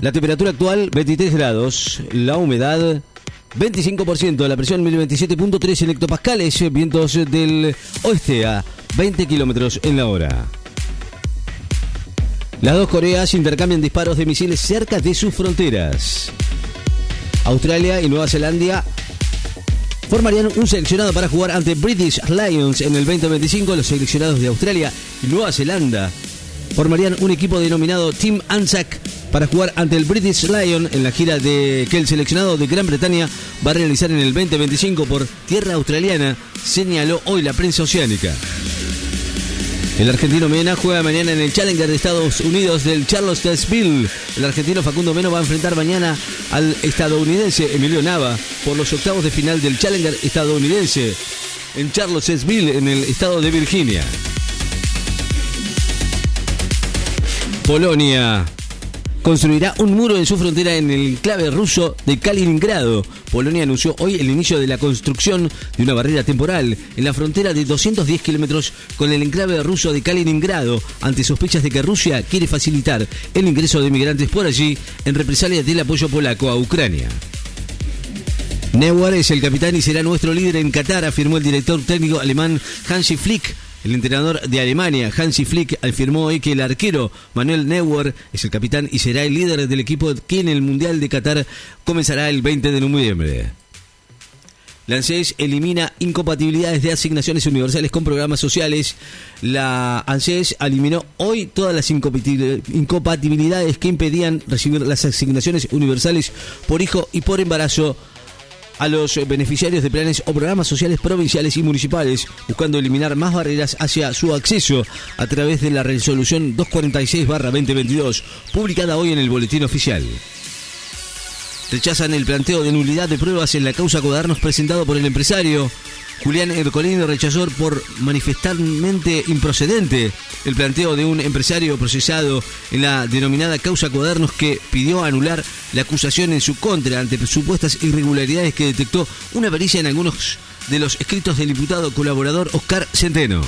La temperatura actual 23 grados, la humedad 25%, la presión 1027.3 en hectopascales, vientos del oeste a 20 kilómetros en la hora. Las dos Coreas intercambian disparos de misiles cerca de sus fronteras. Australia y Nueva Zelanda formarían un seleccionado para jugar ante British Lions en el 2025. Los seleccionados de Australia y Nueva Zelanda formarían un equipo denominado Team ANZAC para jugar ante el British Lion en la gira de que el seleccionado de Gran Bretaña va a realizar en el 2025 por tierra australiana, señaló hoy la prensa oceánica. El argentino Mena juega mañana en el Challenger de Estados Unidos del Charlottesville. El argentino Facundo Meno va a enfrentar mañana al estadounidense Emilio Nava por los octavos de final del Challenger estadounidense en Charlottesville, en el estado de Virginia. Polonia construirá un muro en su frontera en el enclave ruso de Kaliningrado. Polonia anunció hoy el inicio de la construcción de una barrera temporal en la frontera de 210 kilómetros con el enclave ruso de Kaliningrado, ante sospechas de que Rusia quiere facilitar el ingreso de migrantes por allí en represalia del apoyo polaco a Ucrania. Neuer es el capitán y será nuestro líder en Qatar, afirmó el director técnico alemán Hansi Flick el entrenador de Alemania, Hansi Flick, afirmó hoy que el arquero Manuel Neuer es el capitán y será el líder del equipo que en el Mundial de Qatar comenzará el 20 de noviembre. La ANSES elimina incompatibilidades de asignaciones universales con programas sociales. La ANSES eliminó hoy todas las incompatibilidades que impedían recibir las asignaciones universales por hijo y por embarazo a los beneficiarios de planes o programas sociales provinciales y municipales, buscando eliminar más barreras hacia su acceso a través de la resolución 246-2022, publicada hoy en el Boletín Oficial rechazan el planteo de nulidad de pruebas en la causa Codarnos presentado por el empresario. Julián Ercolino rechazó por manifestalmente improcedente el planteo de un empresario procesado en la denominada causa Cuadernos que pidió anular la acusación en su contra ante supuestas irregularidades que detectó una pericia en algunos de los escritos del diputado colaborador Oscar Centeno.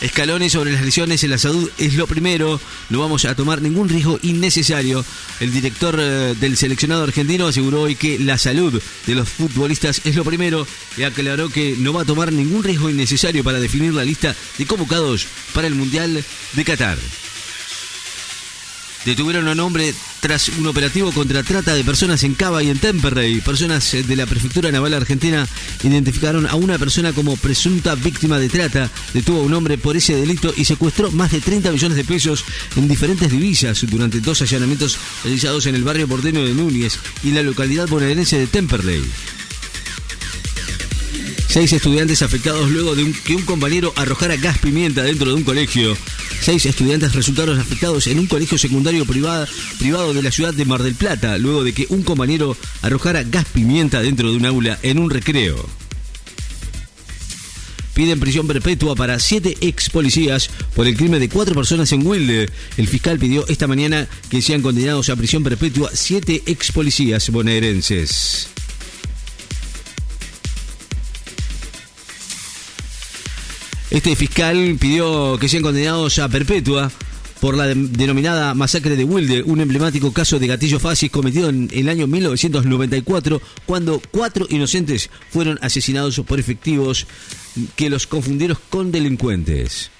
Escalones sobre las lesiones en la salud es lo primero, no vamos a tomar ningún riesgo innecesario. El director eh, del seleccionado argentino aseguró hoy que la salud de los futbolistas es lo primero y aclaró que no va a tomar ningún riesgo innecesario para definir la lista de convocados para el Mundial de Qatar. Detuvieron a un hombre tras un operativo contra trata de personas en Cava y en Temperley. Personas eh, de la Prefectura Naval Argentina identificaron a una persona como presunta víctima de trata. Detuvo a un hombre por ese delito y secuestró más de 30 millones de pesos en diferentes divisas durante dos allanamientos realizados en el barrio porteño de Núñez y en la localidad bonaerense de Temperley. Seis estudiantes afectados luego de que un compañero arrojara gas pimienta dentro de un colegio. Seis estudiantes resultaron afectados en un colegio secundario privado, privado de la ciudad de Mar del Plata, luego de que un compañero arrojara gas pimienta dentro de un aula en un recreo. Piden prisión perpetua para siete ex policías por el crimen de cuatro personas en Wilde. El fiscal pidió esta mañana que sean condenados a prisión perpetua siete ex policías bonaerenses. Este fiscal pidió que sean condenados a perpetua por la denominada masacre de Wilde, un emblemático caso de gatillo fácil cometido en el año 1994, cuando cuatro inocentes fueron asesinados por efectivos que los confundieron con delincuentes.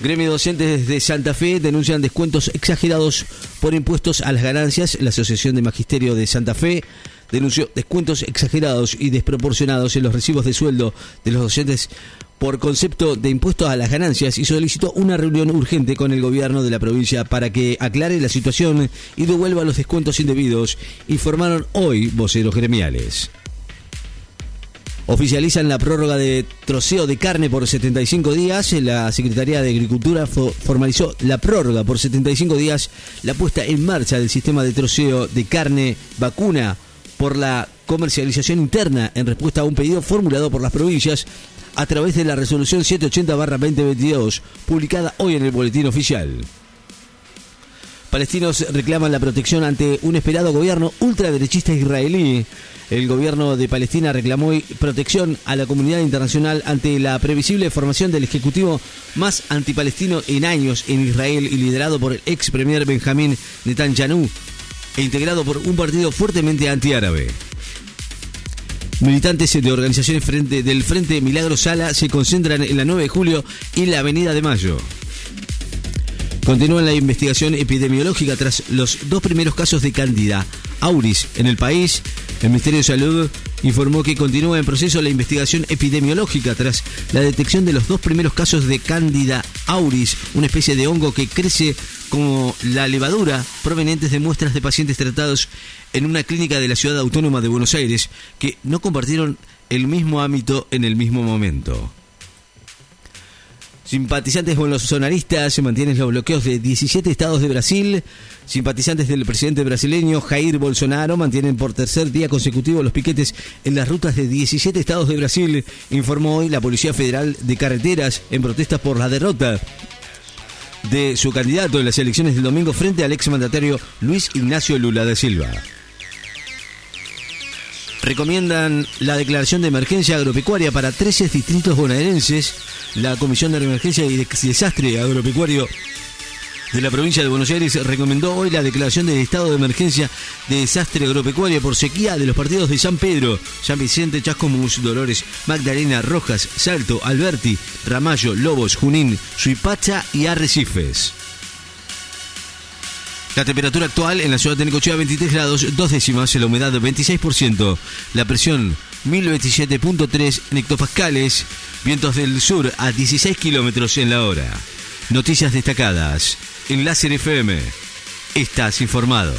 Gremio docentes de Santa Fe denuncian descuentos exagerados por impuestos a las ganancias. La Asociación de Magisterio de Santa Fe denunció descuentos exagerados y desproporcionados en los recibos de sueldo de los docentes por concepto de impuestos a las ganancias y solicitó una reunión urgente con el gobierno de la provincia para que aclare la situación y devuelva los descuentos indebidos, informaron hoy voceros gremiales. Oficializan la prórroga de troceo de carne por 75 días. La Secretaría de Agricultura formalizó la prórroga por 75 días, la puesta en marcha del sistema de troceo de carne vacuna por la comercialización interna en respuesta a un pedido formulado por las provincias a través de la resolución 780-2022, publicada hoy en el Boletín Oficial. Palestinos reclaman la protección ante un esperado gobierno ultraderechista israelí. El gobierno de Palestina reclamó protección a la comunidad internacional ante la previsible formación del ejecutivo más antipalestino en años en Israel y liderado por el ex premier Benjamín Netanyahu e integrado por un partido fuertemente antiárabe. Militantes de organizaciones frente, del Frente Milagro Sala se concentran en la 9 de julio y la Avenida de Mayo. Continúa la investigación epidemiológica tras los dos primeros casos de Cándida auris en el país. El Ministerio de Salud informó que continúa en proceso la investigación epidemiológica tras la detección de los dos primeros casos de Cándida auris, una especie de hongo que crece como la levadura provenientes de muestras de pacientes tratados en una clínica de la ciudad autónoma de Buenos Aires que no compartieron el mismo ámbito en el mismo momento. Simpatizantes bolsonaristas se mantienen los bloqueos de 17 estados de Brasil. Simpatizantes del presidente brasileño Jair Bolsonaro mantienen por tercer día consecutivo los piquetes en las rutas de 17 estados de Brasil, informó hoy la Policía Federal de Carreteras en protesta por la derrota de su candidato en las elecciones del domingo frente al exmandatario Luis Ignacio Lula da Silva. Recomiendan la declaración de emergencia agropecuaria para 13 distritos bonaerenses. La Comisión de Emergencia y Desastre Agropecuario de la provincia de Buenos Aires recomendó hoy la declaración del estado de emergencia de desastre agropecuario por sequía de los partidos de San Pedro, San Vicente, Chascomús, Dolores, Magdalena, Rojas, Salto, Alberti, Ramallo, Lobos, Junín, Suipacha y Arrecifes. La temperatura actual en la ciudad de Necochea 23 grados, dos décimas, la humedad 26%, la presión 1027.3 hectopascales, vientos del sur a 16 kilómetros en la hora. Noticias destacadas en FM. Estás informado.